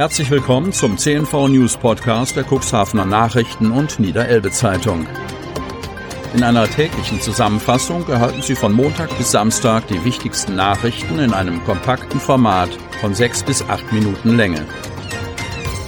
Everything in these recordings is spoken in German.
Herzlich willkommen zum CNV News Podcast der Cuxhavener Nachrichten und Niederelbe Zeitung. In einer täglichen Zusammenfassung erhalten Sie von Montag bis Samstag die wichtigsten Nachrichten in einem kompakten Format von sechs bis acht Minuten Länge.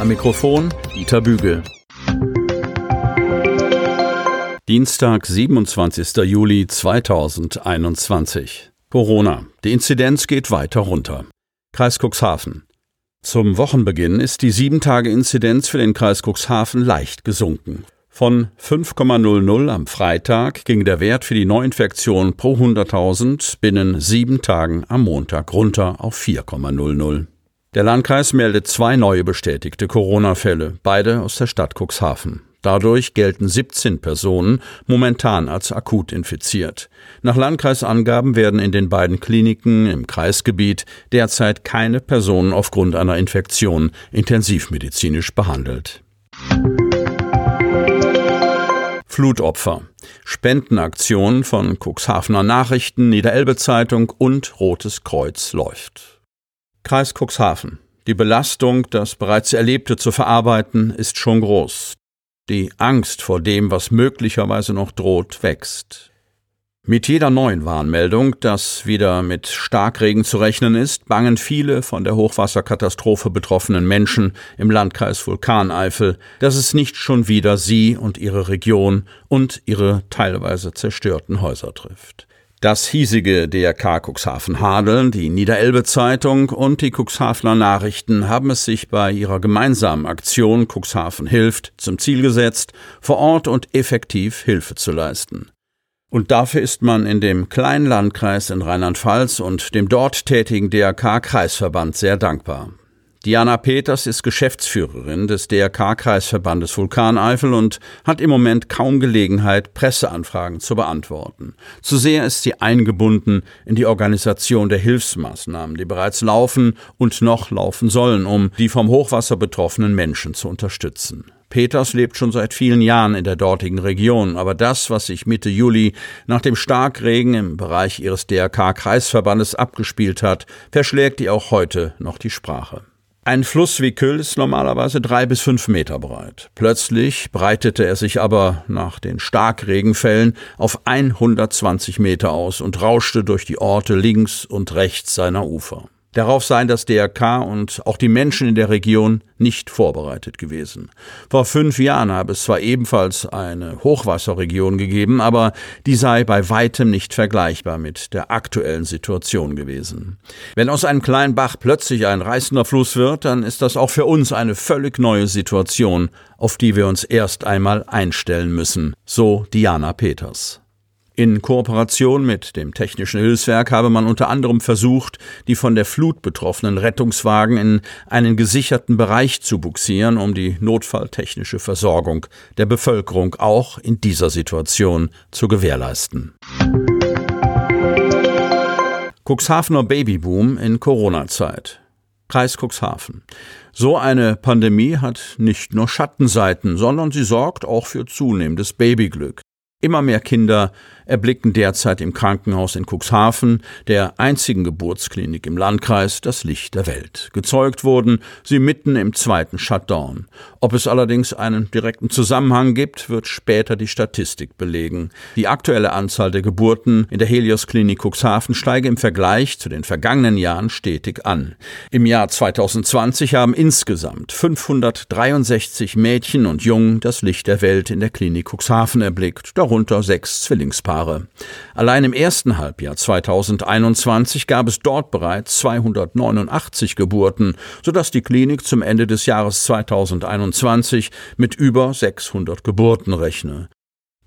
Am Mikrofon Dieter Bügel. Dienstag, 27. Juli 2021. Corona. Die Inzidenz geht weiter runter. Kreis Cuxhaven. Zum Wochenbeginn ist die 7-Tage-Inzidenz für den Kreis Cuxhaven leicht gesunken. Von 5,00 am Freitag ging der Wert für die Neuinfektion pro 100.000 binnen sieben Tagen am Montag runter auf 4,00. Der Landkreis meldet zwei neue bestätigte Corona-Fälle, beide aus der Stadt Cuxhaven. Dadurch gelten 17 Personen momentan als akut infiziert. Nach Landkreisangaben werden in den beiden Kliniken im Kreisgebiet derzeit keine Personen aufgrund einer Infektion intensivmedizinisch behandelt. Flutopfer. Spendenaktion von Cuxhavener Nachrichten, Niederelbe Zeitung und Rotes Kreuz läuft. Kreis Cuxhaven. Die Belastung, das bereits Erlebte zu verarbeiten, ist schon groß. Die Angst vor dem, was möglicherweise noch droht, wächst. Mit jeder neuen Warnmeldung, dass wieder mit Starkregen zu rechnen ist, bangen viele von der Hochwasserkatastrophe betroffenen Menschen im Landkreis Vulkaneifel, dass es nicht schon wieder sie und ihre Region und ihre teilweise zerstörten Häuser trifft. Das hiesige DRK Cuxhaven Hadeln, die Niederelbe Zeitung und die Cuxhavener Nachrichten haben es sich bei ihrer gemeinsamen Aktion Cuxhaven hilft zum Ziel gesetzt, vor Ort und effektiv Hilfe zu leisten. Und dafür ist man in dem kleinen Landkreis in Rheinland-Pfalz und dem dort tätigen DRK Kreisverband sehr dankbar. Diana Peters ist Geschäftsführerin des DRK-Kreisverbandes Vulkaneifel und hat im Moment kaum Gelegenheit, Presseanfragen zu beantworten. Zu sehr ist sie eingebunden in die Organisation der Hilfsmaßnahmen, die bereits laufen und noch laufen sollen, um die vom Hochwasser betroffenen Menschen zu unterstützen. Peters lebt schon seit vielen Jahren in der dortigen Region, aber das, was sich Mitte Juli nach dem Starkregen im Bereich ihres DRK-Kreisverbandes abgespielt hat, verschlägt ihr auch heute noch die Sprache. Ein Fluss wie Kühl ist normalerweise drei bis fünf Meter breit. Plötzlich breitete er sich aber nach den Starkregenfällen auf 120 Meter aus und rauschte durch die Orte links und rechts seiner Ufer. Darauf seien das DRK und auch die Menschen in der Region nicht vorbereitet gewesen. Vor fünf Jahren habe es zwar ebenfalls eine Hochwasserregion gegeben, aber die sei bei weitem nicht vergleichbar mit der aktuellen Situation gewesen. Wenn aus einem kleinen Bach plötzlich ein reißender Fluss wird, dann ist das auch für uns eine völlig neue Situation, auf die wir uns erst einmal einstellen müssen, so Diana Peters. In Kooperation mit dem Technischen Hilfswerk habe man unter anderem versucht, die von der Flut betroffenen Rettungswagen in einen gesicherten Bereich zu buxieren, um die notfalltechnische Versorgung der Bevölkerung auch in dieser Situation zu gewährleisten. Cuxhavener Babyboom in Corona-Zeit. Kreis Cuxhaven. So eine Pandemie hat nicht nur Schattenseiten, sondern sie sorgt auch für zunehmendes Babyglück. Immer mehr Kinder erblicken derzeit im Krankenhaus in Cuxhaven, der einzigen Geburtsklinik im Landkreis, das Licht der Welt. Gezeugt wurden sie mitten im zweiten Shutdown. Ob es allerdings einen direkten Zusammenhang gibt, wird später die Statistik belegen. Die aktuelle Anzahl der Geburten in der Helios Klinik Cuxhaven steige im Vergleich zu den vergangenen Jahren stetig an. Im Jahr 2020 haben insgesamt 563 Mädchen und Jungen das Licht der Welt in der Klinik Cuxhaven erblickt, darunter sechs Zwillingspaare. Allein im ersten Halbjahr 2021 gab es dort bereits 289 Geburten, sodass die Klinik zum Ende des Jahres 2021 mit über 600 Geburten rechne.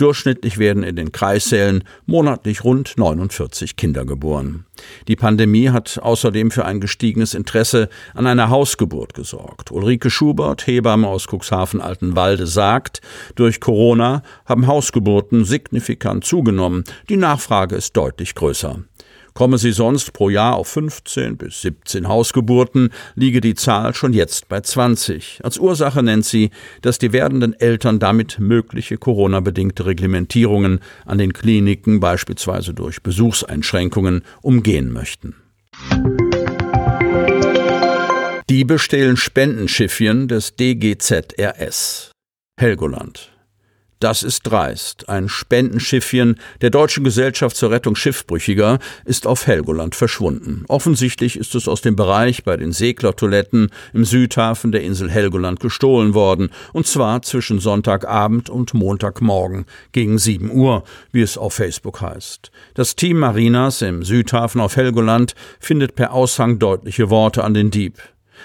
Durchschnittlich werden in den Kreissälen monatlich rund 49 Kinder geboren. Die Pandemie hat außerdem für ein gestiegenes Interesse an einer Hausgeburt gesorgt. Ulrike Schubert, Hebamme aus Cuxhaven-Altenwalde, sagt, durch Corona haben Hausgeburten signifikant zugenommen. Die Nachfrage ist deutlich größer. Komme sie sonst pro Jahr auf 15 bis 17 Hausgeburten, liege die Zahl schon jetzt bei 20. Als Ursache nennt sie, dass die werdenden Eltern damit mögliche Corona-bedingte Reglementierungen an den Kliniken, beispielsweise durch Besuchseinschränkungen, umgehen möchten. Die bestehlen Spendenschiffchen des DGZRS. Helgoland. Das ist dreist. Ein Spendenschiffchen der Deutschen Gesellschaft zur Rettung Schiffbrüchiger ist auf Helgoland verschwunden. Offensichtlich ist es aus dem Bereich bei den Seglertoiletten im Südhafen der Insel Helgoland gestohlen worden, und zwar zwischen Sonntagabend und Montagmorgen gegen 7 Uhr, wie es auf Facebook heißt. Das Team Marinas im Südhafen auf Helgoland findet per Aushang deutliche Worte an den Dieb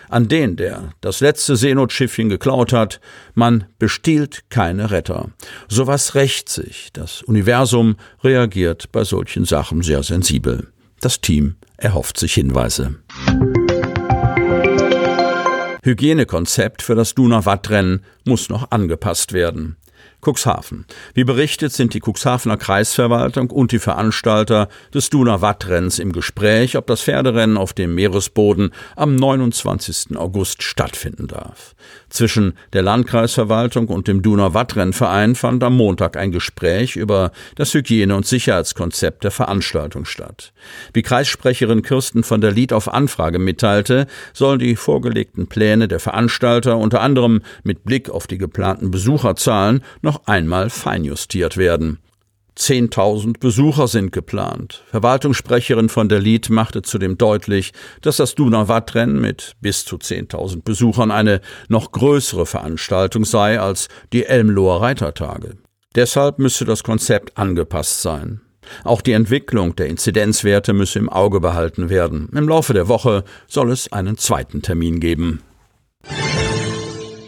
an den, der das letzte Seenotschiffchen geklaut hat, man bestiehlt keine Retter. Sowas rächt sich. Das Universum reagiert bei solchen Sachen sehr sensibel. Das Team erhofft sich Hinweise. Hygienekonzept für das Duna-Wattrennen muss noch angepasst werden. Cuxhaven. Wie berichtet, sind die Cuxhavener Kreisverwaltung und die Veranstalter des Duna Wattrenns im Gespräch, ob das Pferderennen auf dem Meeresboden am 29. August stattfinden darf. Zwischen der Landkreisverwaltung und dem Duna Wattrennverein fand am Montag ein Gespräch über das Hygiene- und Sicherheitskonzept der Veranstaltung statt. Wie Kreissprecherin Kirsten von der Lied auf Anfrage mitteilte, sollen die vorgelegten Pläne der Veranstalter unter anderem mit Blick auf die geplanten Besucherzahlen noch einmal feinjustiert werden. 10.000 Besucher sind geplant. Verwaltungssprecherin von der Lied machte zudem deutlich, dass das Donau-Wattrennen mit bis zu 10.000 Besuchern eine noch größere Veranstaltung sei als die Elmloher Reitertage. Deshalb müsse das Konzept angepasst sein. Auch die Entwicklung der Inzidenzwerte müsse im Auge behalten werden. Im Laufe der Woche soll es einen zweiten Termin geben.